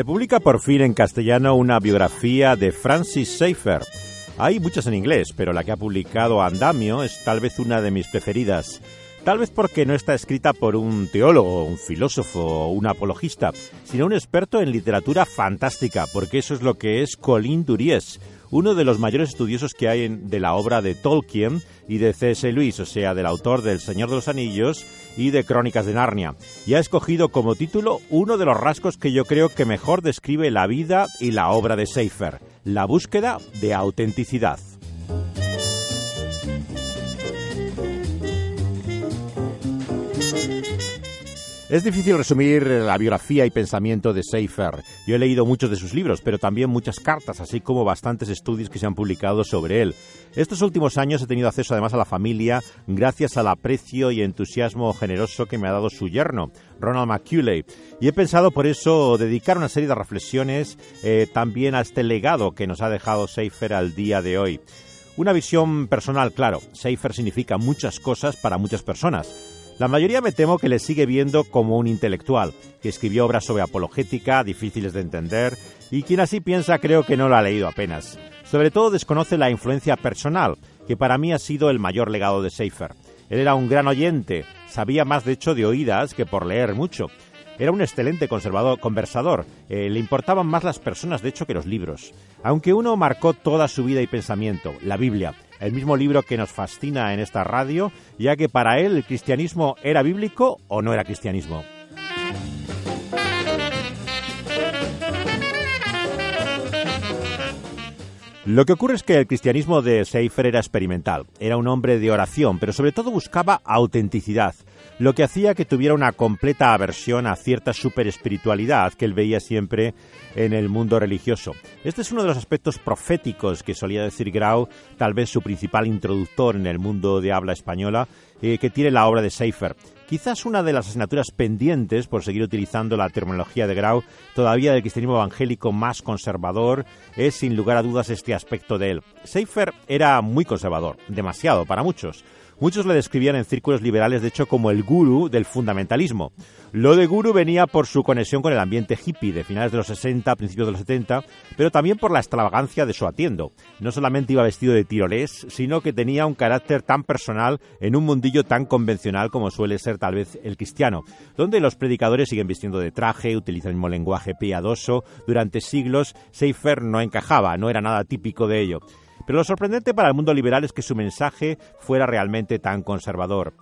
Se publica por fin en castellano una biografía de Francis Schaeffer. Hay muchas en inglés, pero la que ha publicado Andamio es tal vez una de mis preferidas. Tal vez porque no está escrita por un teólogo, un filósofo o un apologista, sino un experto en literatura fantástica, porque eso es lo que es Colin Duries, uno de los mayores estudiosos que hay de la obra de Tolkien y de C.S. Lewis, o sea, del autor del Señor de los Anillos y de Crónicas de Narnia, y ha escogido como título uno de los rasgos que yo creo que mejor describe la vida y la obra de Seifer, la búsqueda de autenticidad. Es difícil resumir la biografía y pensamiento de Seifer. Yo he leído muchos de sus libros, pero también muchas cartas, así como bastantes estudios que se han publicado sobre él. Estos últimos años he tenido acceso además a la familia gracias al aprecio y entusiasmo generoso que me ha dado su yerno, Ronald McCuley. Y he pensado por eso dedicar una serie de reflexiones eh, también a este legado que nos ha dejado Seifer al día de hoy. Una visión personal, claro. Seifer significa muchas cosas para muchas personas. La mayoría me temo que le sigue viendo como un intelectual, que escribió obras sobre apologética difíciles de entender, y quien así piensa creo que no lo ha leído apenas. Sobre todo desconoce la influencia personal, que para mí ha sido el mayor legado de Seifer. Él era un gran oyente, sabía más de hecho de oídas que por leer mucho. Era un excelente conservador, conversador, eh, le importaban más las personas de hecho que los libros. Aunque uno marcó toda su vida y pensamiento, la Biblia, el mismo libro que nos fascina en esta radio, ya que para él el cristianismo era bíblico o no era cristianismo. Lo que ocurre es que el cristianismo de Seifer era experimental, era un hombre de oración, pero sobre todo buscaba autenticidad, lo que hacía que tuviera una completa aversión a cierta superespiritualidad que él veía siempre en el mundo religioso. Este es uno de los aspectos proféticos que solía decir Grau, tal vez su principal introductor en el mundo de habla española, eh, que tiene la obra de Seifer. Quizás una de las asignaturas pendientes, por seguir utilizando la terminología de Grau, todavía del cristianismo evangélico más conservador, es sin lugar a dudas este aspecto de él. Seifer era muy conservador, demasiado para muchos. Muchos le describían en círculos liberales, de hecho, como el gurú del fundamentalismo. Lo de gurú venía por su conexión con el ambiente hippie de finales de los 60, principios de los 70, pero también por la extravagancia de su atiendo. No solamente iba vestido de tirolés, sino que tenía un carácter tan personal en un mundillo tan convencional como suele ser tal vez el cristiano, donde los predicadores siguen vistiendo de traje, utilizan el mismo lenguaje piadoso. Durante siglos, Seifer no encajaba, no era nada típico de ello. Pero lo sorprendente para el mundo liberal es que su mensaje fuera realmente tan conservador.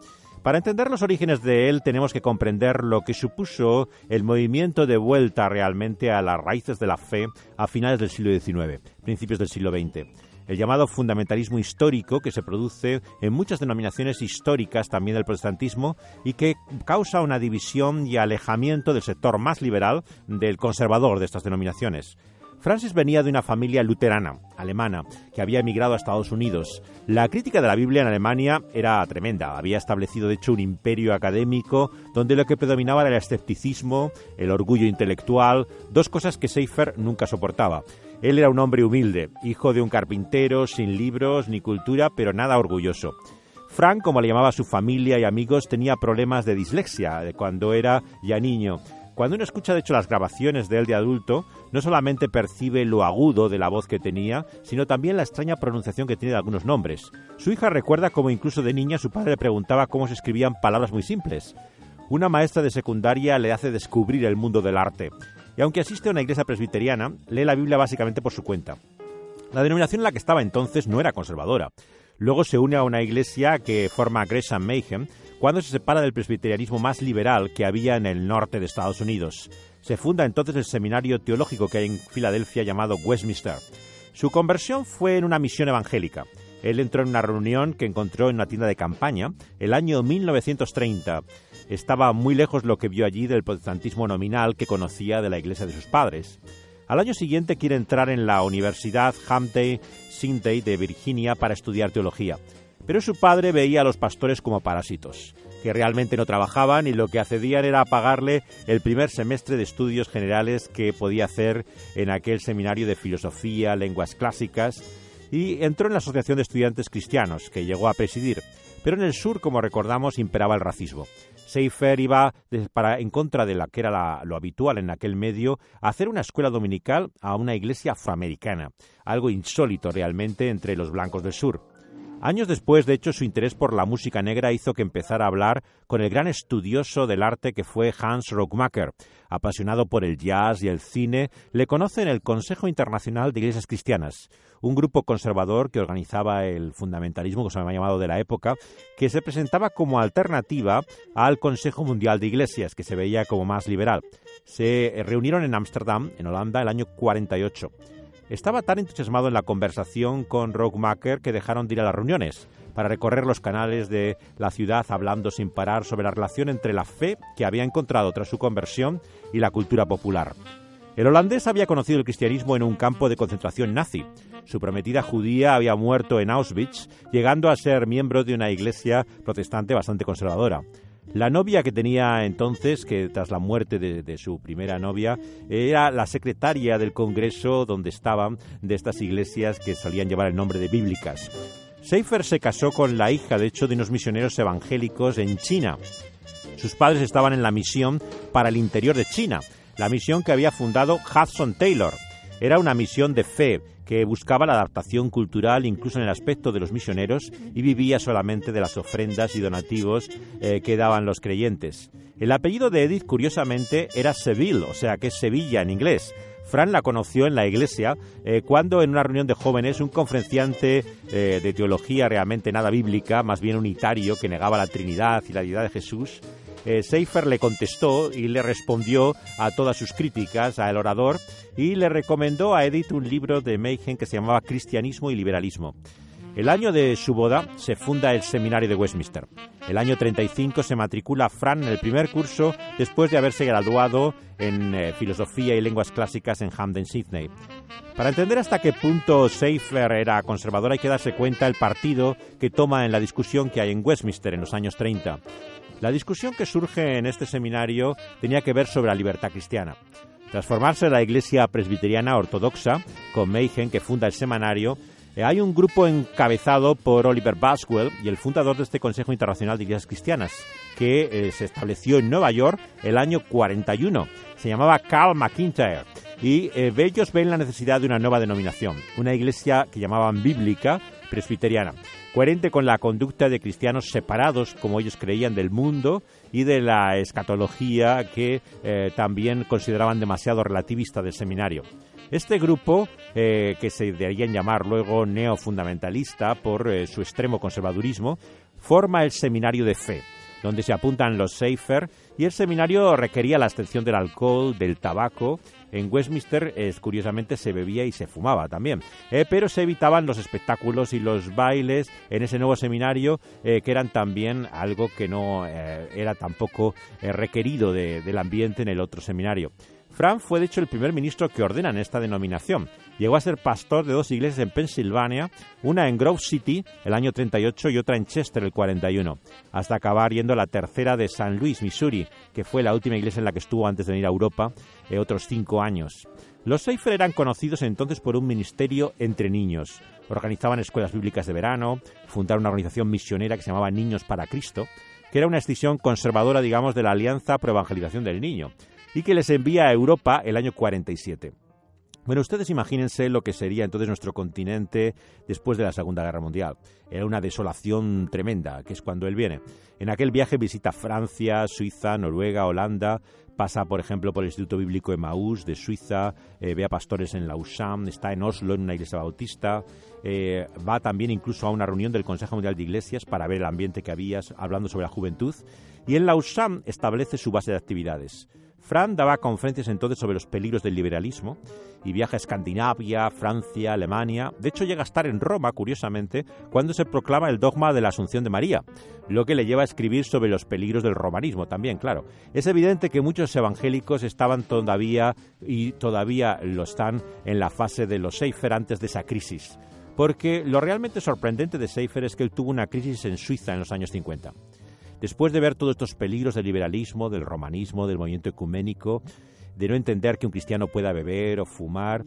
Para entender los orígenes de él tenemos que comprender lo que supuso el movimiento de vuelta realmente a las raíces de la fe a finales del siglo XIX, principios del siglo XX. El llamado fundamentalismo histórico que se produce en muchas denominaciones históricas también del protestantismo y que causa una división y alejamiento del sector más liberal del conservador de estas denominaciones. Francis venía de una familia luterana, alemana, que había emigrado a Estados Unidos. La crítica de la Biblia en Alemania era tremenda. Había establecido, de hecho, un imperio académico donde lo que predominaba era el escepticismo, el orgullo intelectual, dos cosas que Seifer nunca soportaba. Él era un hombre humilde, hijo de un carpintero, sin libros ni cultura, pero nada orgulloso. Frank, como le llamaba su familia y amigos, tenía problemas de dislexia cuando era ya niño cuando uno escucha, de hecho, las grabaciones de él de adulto, no solamente percibe lo agudo de la voz que tenía, sino también la extraña pronunciación que tiene de algunos nombres. Su hija recuerda cómo incluso de niña su padre le preguntaba cómo se escribían palabras muy simples. Una maestra de secundaria le hace descubrir el mundo del arte. Y aunque asiste a una iglesia presbiteriana, lee la Biblia básicamente por su cuenta. La denominación en la que estaba entonces no era conservadora. Luego se une a una iglesia que forma Gresham Mayhem, cuando se separa del presbiterianismo más liberal que había en el norte de Estados Unidos. Se funda entonces el seminario teológico que hay en Filadelfia llamado Westminster. Su conversión fue en una misión evangélica. Él entró en una reunión que encontró en una tienda de campaña el año 1930. Estaba muy lejos lo que vio allí del protestantismo nominal que conocía de la iglesia de sus padres. Al año siguiente quiere entrar en la Universidad Hampton Sintay de Virginia para estudiar teología. Pero su padre veía a los pastores como parásitos, que realmente no trabajaban y lo que accedían era pagarle el primer semestre de estudios generales que podía hacer en aquel seminario de filosofía, lenguas clásicas, y entró en la Asociación de Estudiantes Cristianos, que llegó a presidir. Pero en el sur, como recordamos, imperaba el racismo. Seifer iba para, en contra de la que era lo habitual en aquel medio a hacer una escuela dominical a una iglesia afroamericana, algo insólito realmente entre los blancos del sur. Años después, de hecho, su interés por la música negra hizo que empezara a hablar con el gran estudioso del arte que fue Hans Rockmacher. Apasionado por el jazz y el cine, le conoce en el Consejo Internacional de Iglesias Cristianas, un grupo conservador que organizaba el fundamentalismo, que se había llamado de la época, que se presentaba como alternativa al Consejo Mundial de Iglesias, que se veía como más liberal. Se reunieron en Ámsterdam, en Holanda, el año 48. Estaba tan entusiasmado en la conversación con Rockmaker que dejaron de ir a las reuniones para recorrer los canales de la ciudad hablando sin parar sobre la relación entre la fe que había encontrado tras su conversión y la cultura popular. El holandés había conocido el cristianismo en un campo de concentración nazi. Su prometida judía había muerto en Auschwitz, llegando a ser miembro de una iglesia protestante bastante conservadora. La novia que tenía entonces, que tras la muerte de, su primera novia, era la secretaria del Congreso donde estaban de estas iglesias que solían llevar el nombre de bíblicas. Seifer se casó con la hija, de hecho, de unos misioneros evangélicos en China. Sus padres estaban en la misión para el interior de China, la misión que había fundado Hudson Taylor. Era una misión de fe que buscaba la adaptación cultural incluso en el aspecto de los misioneros y vivía solamente de las ofrendas y donativos eh, que daban los creyentes. El apellido de Edith, curiosamente, era Seville, o sea que es Sevilla en inglés. Fran la conoció en la iglesia eh, cuando en una reunión de jóvenes un conferenciante eh, de teología realmente nada bíblica, más bien unitario, que negaba la Trinidad y la deidad de Jesús, eh, Seifer le contestó y le respondió a todas sus críticas al orador y le recomendó a Edith un libro de Meigen que se llamaba Cristianismo y Liberalismo. El año de su boda se funda el Seminario de Westminster. El año 35 se matricula Fran en el primer curso después de haberse graduado en eh, Filosofía y Lenguas Clásicas en Hamden, Sydney. Para entender hasta qué punto Seifer era conservador hay que darse cuenta el partido que toma en la discusión que hay en Westminster en los años 30. La discusión que surge en este seminario tenía que ver sobre la libertad cristiana. Tras formarse la Iglesia Presbiteriana Ortodoxa, con Meigen, que funda el semanario, eh, hay un grupo encabezado por Oliver Baswell y el fundador de este Consejo Internacional de Iglesias Cristianas, que eh, se estableció en Nueva York el año 41. Se llamaba Carl McIntyre. Y eh, ellos ven la necesidad de una nueva denominación, una iglesia que llamaban bíblica presbiteriana coherente con la conducta de cristianos separados, como ellos creían, del mundo y de la escatología que eh, también consideraban demasiado relativista del seminario. Este grupo, eh, que se deberían llamar luego neofundamentalista por eh, su extremo conservadurismo, forma el Seminario de Fe, donde se apuntan los Seifer, y el seminario requería la abstención del alcohol, del tabaco. En Westminster, curiosamente, se bebía y se fumaba también, eh, pero se evitaban los espectáculos y los bailes en ese nuevo seminario, eh, que eran también algo que no eh, era tampoco requerido del ambiente en el otro seminario. Frank fue de hecho el primer ministro que ordena en esta denominación. Llegó a ser pastor de dos iglesias en Pensilvania, una en Grove City el año 38 y otra en Chester el 41, hasta acabar yendo a la tercera de San Luis, Missouri, que fue la última iglesia en la que estuvo antes de venir a Europa, eh, otros cinco años. Los Seifer eran conocidos entonces por un ministerio entre niños. Organizaban escuelas bíblicas de verano, fundaron una organización misionera que se llamaba Niños para Cristo, que era una extensión conservadora, digamos, de la Alianza Pro Evangelización del Niño y que les envía a Europa el año 47. Bueno, ustedes imagínense lo que sería entonces nuestro continente después de la Segunda Guerra Mundial. Era una desolación tremenda, que es cuando él viene. En aquel viaje visita Francia, Suiza, Noruega, Holanda, pasa, por ejemplo, por el Instituto Bíblico Emmaús de Suiza, eh, ve a pastores en Lausanne, está en Oslo en una iglesia bautista, eh, va también incluso a una reunión del Consejo Mundial de Iglesias para ver el ambiente que había hablando sobre la juventud, y en Lausanne establece su base de actividades. Fran daba conferencias entonces sobre los peligros del liberalismo y viaja a Escandinavia, Francia, Alemania. De hecho, llega a estar en Roma, curiosamente, cuando se proclama el dogma de la Asunción de María, lo que le lleva a escribir sobre los peligros del romanismo también, claro. Es evidente que muchos evangélicos estaban todavía y todavía lo están en la fase de los Seifer antes de esa crisis. Porque lo realmente sorprendente de Seifer es que él tuvo una crisis en Suiza en los años 50. Después de ver todos estos peligros del liberalismo, del romanismo, del movimiento ecuménico, de no entender que un cristiano pueda beber o fumar,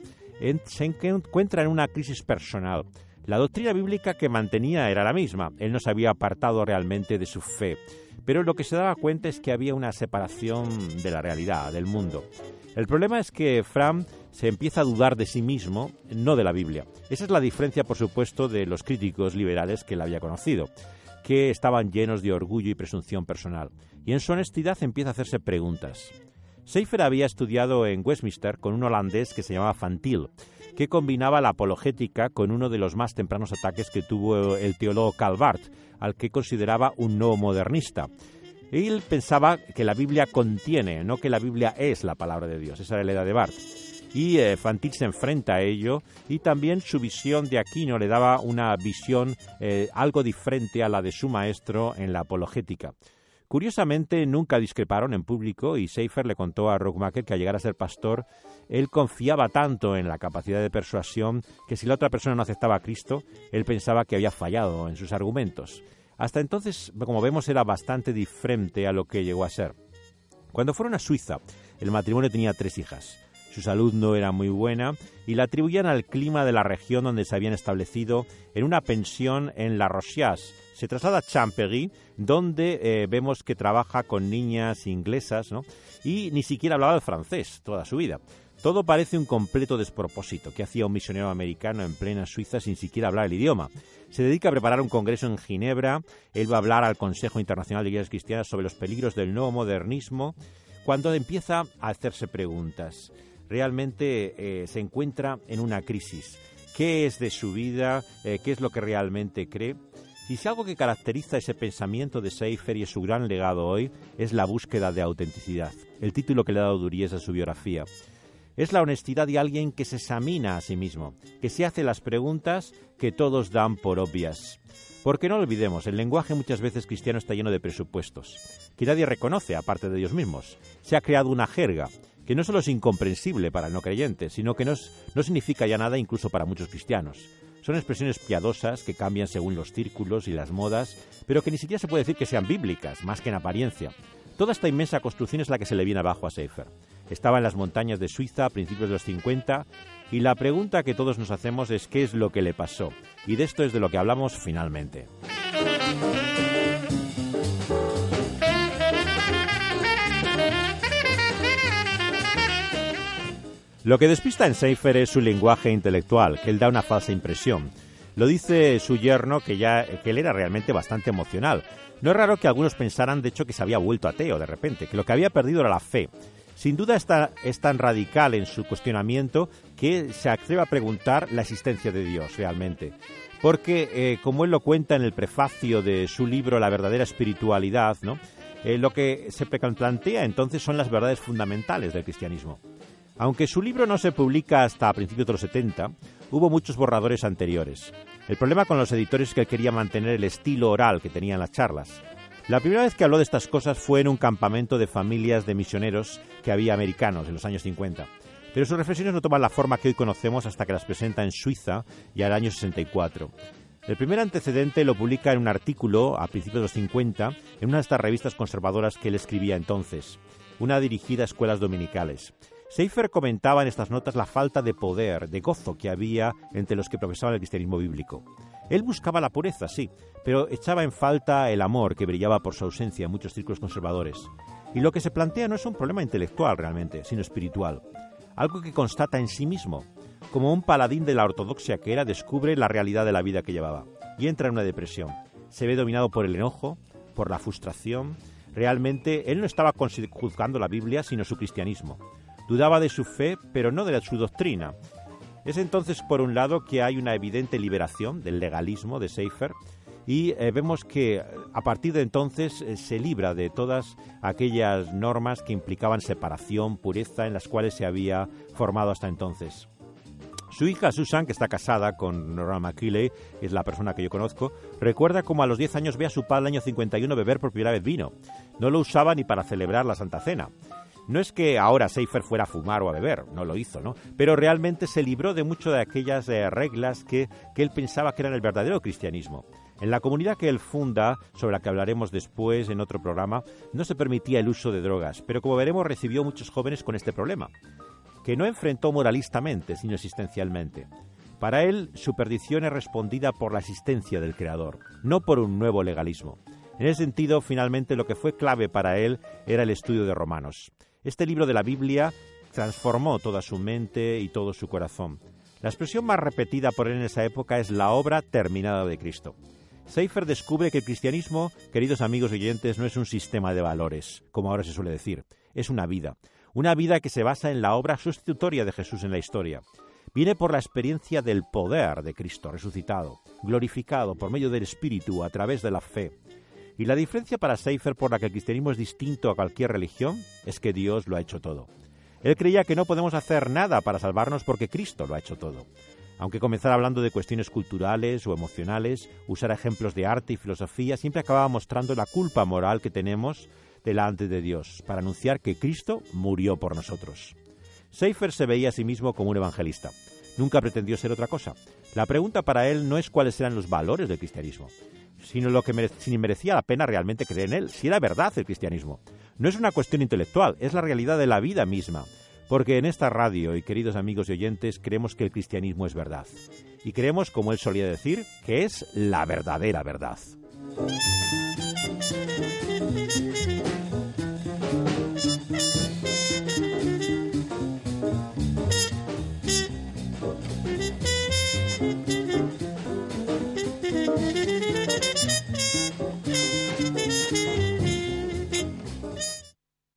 se encuentra en una crisis personal. La doctrina bíblica que mantenía era la misma. Él no se había apartado realmente de su fe. Pero lo que se daba cuenta es que había una separación de la realidad, del mundo. El problema es que Fram se empieza a dudar de sí mismo, no de la Biblia. Esa es la diferencia, por supuesto, de los críticos liberales que él había conocido, que estaban llenos de orgullo y presunción personal. Y en su honestidad empieza a hacerse preguntas. Seifer había estudiado en Westminster con un holandés que se llamaba Fantil, que combinaba la apologética con uno de los más tempranos ataques que tuvo el teólogo Calvart, al que consideraba un no modernista. Él pensaba que la Biblia contiene, no que la Biblia es la palabra de Dios. Esa era la idea de Barth. Y eh, se enfrenta a ello y también su visión de Aquino le daba una visión eh, algo diferente a la de su maestro en la apologética. Curiosamente, nunca discreparon en público y Seifer le contó a Rockmaker que al llegar a ser pastor, él confiaba tanto en la capacidad de persuasión que si la otra persona no aceptaba a Cristo, él pensaba que había fallado en sus argumentos. Hasta entonces, como vemos, era bastante diferente a lo que llegó a ser. Cuando fueron a Suiza, el matrimonio tenía tres hijas. Su salud no era muy buena y la atribuían al clima de la región donde se habían establecido en una pensión en La Rochas. Se traslada a Champéry, donde eh, vemos que trabaja con niñas inglesas, ¿no? Y ni siquiera hablaba el francés toda su vida. Todo parece un completo despropósito que hacía un misionero americano en plena Suiza sin siquiera hablar el idioma. Se dedica a preparar un congreso en Ginebra, él va a hablar al Consejo Internacional de Iglesias Cristianas sobre los peligros del nuevo modernismo, cuando empieza a hacerse preguntas realmente eh, se encuentra en una crisis. ¿Qué es de su vida? Eh, ¿Qué es lo que realmente cree? Y si algo que caracteriza ese pensamiento de Seifer y su gran legado hoy es la búsqueda de autenticidad, el título que le ha dado Duries a su biografía. Es la honestidad de alguien que se examina a sí mismo, que se hace las preguntas que todos dan por obvias. Porque no olvidemos, el lenguaje muchas veces cristiano está lleno de presupuestos, que nadie reconoce aparte de ellos mismos. Se ha creado una jerga, que no solo es incomprensible para el no creyente, sino que no, no significa ya nada incluso para muchos cristianos. Son expresiones piadosas que cambian según los círculos y las modas, pero que ni siquiera se puede decir que sean bíblicas, más que en apariencia. Toda esta inmensa construcción es la que se le viene abajo a Seifer. Estaba en las montañas de Suiza a principios de los 50 y la pregunta que todos nos hacemos es qué es lo que le pasó. Y de esto es de lo que hablamos finalmente. Lo que despista en Seifer es su lenguaje intelectual, que él da una falsa impresión. Lo dice su yerno que ya que él era realmente bastante emocional. No es raro que algunos pensaran, de hecho, que se había vuelto ateo de repente, que lo que había perdido era la fe. Sin duda está, es tan radical en su cuestionamiento que se atreve a preguntar la existencia de Dios realmente. Porque, eh, como él lo cuenta en el prefacio de su libro La verdadera espiritualidad, ¿no? Eh, lo que se plantea entonces son las verdades fundamentales del cristianismo. Aunque su libro no se publica hasta principios de los 70, hubo muchos borradores anteriores. El problema con los editores es que quería mantener el estilo oral que tenían las charlas. La primera vez que habló de estas cosas fue en un campamento de familias de misioneros que había americanos en los años 50. Pero sus reflexiones no toman la forma que hoy conocemos hasta que las presenta en Suiza y al año 64. El primer antecedente lo publica en un artículo a principios de los 50 en una de estas revistas conservadoras que él escribía entonces, una dirigida a escuelas dominicales. Seifer comentaba en estas notas la falta de poder, de gozo que había entre los que profesaban el cristianismo bíblico. Él buscaba la pureza, sí, pero echaba en falta el amor que brillaba por su ausencia en muchos círculos conservadores. Y lo que se plantea no es un problema intelectual realmente, sino espiritual. Algo que constata en sí mismo. Como un paladín de la ortodoxia que era, descubre la realidad de la vida que llevaba y entra en una depresión. Se ve dominado por el enojo, por la frustración. Realmente él no estaba juzgando la Biblia, sino su cristianismo. Dudaba de su fe, pero no de su doctrina. Es entonces, por un lado, que hay una evidente liberación del legalismo de Seifer, y eh, vemos que a partir de entonces eh, se libra de todas aquellas normas que implicaban separación, pureza, en las cuales se había formado hasta entonces. Su hija Susan, que está casada con Nora McKinley, es la persona que yo conozco, recuerda cómo a los 10 años ve a su padre el año 51 beber por primera vez vino. No lo usaba ni para celebrar la Santa Cena. No es que ahora Seifer fuera a fumar o a beber, no lo hizo, ¿no? Pero realmente se libró de mucho de aquellas eh, reglas que, que él pensaba que eran el verdadero cristianismo. En la comunidad que él funda, sobre la que hablaremos después en otro programa, no se permitía el uso de drogas, pero como veremos recibió muchos jóvenes con este problema, que no enfrentó moralistamente, sino existencialmente. Para él, su perdición es respondida por la existencia del Creador, no por un nuevo legalismo. En ese sentido, finalmente, lo que fue clave para él era el estudio de Romanos. Este libro de la Biblia transformó toda su mente y todo su corazón. La expresión más repetida por él en esa época es la obra terminada de Cristo. Seifer descubre que el cristianismo, queridos amigos oyentes, no es un sistema de valores, como ahora se suele decir, es una vida, una vida que se basa en la obra sustitutoria de Jesús en la historia viene por la experiencia del poder de Cristo resucitado, glorificado por medio del Espíritu a través de la fe. Y la diferencia para Seifer por la que el cristianismo es distinto a cualquier religión es que Dios lo ha hecho todo. Él creía que no podemos hacer nada para salvarnos porque Cristo lo ha hecho todo. Aunque comenzar hablando de cuestiones culturales o emocionales, usar ejemplos de arte y filosofía, siempre acababa mostrando la culpa moral que tenemos delante de Dios para anunciar que Cristo murió por nosotros. Seifer se veía a sí mismo como un evangelista. Nunca pretendió ser otra cosa. La pregunta para él no es cuáles eran los valores del cristianismo, sino lo que si merecía la pena realmente creer en él, si era verdad el cristianismo. No es una cuestión intelectual, es la realidad de la vida misma. Porque en esta radio, y queridos amigos y oyentes, creemos que el cristianismo es verdad. Y creemos, como él solía decir, que es la verdadera verdad.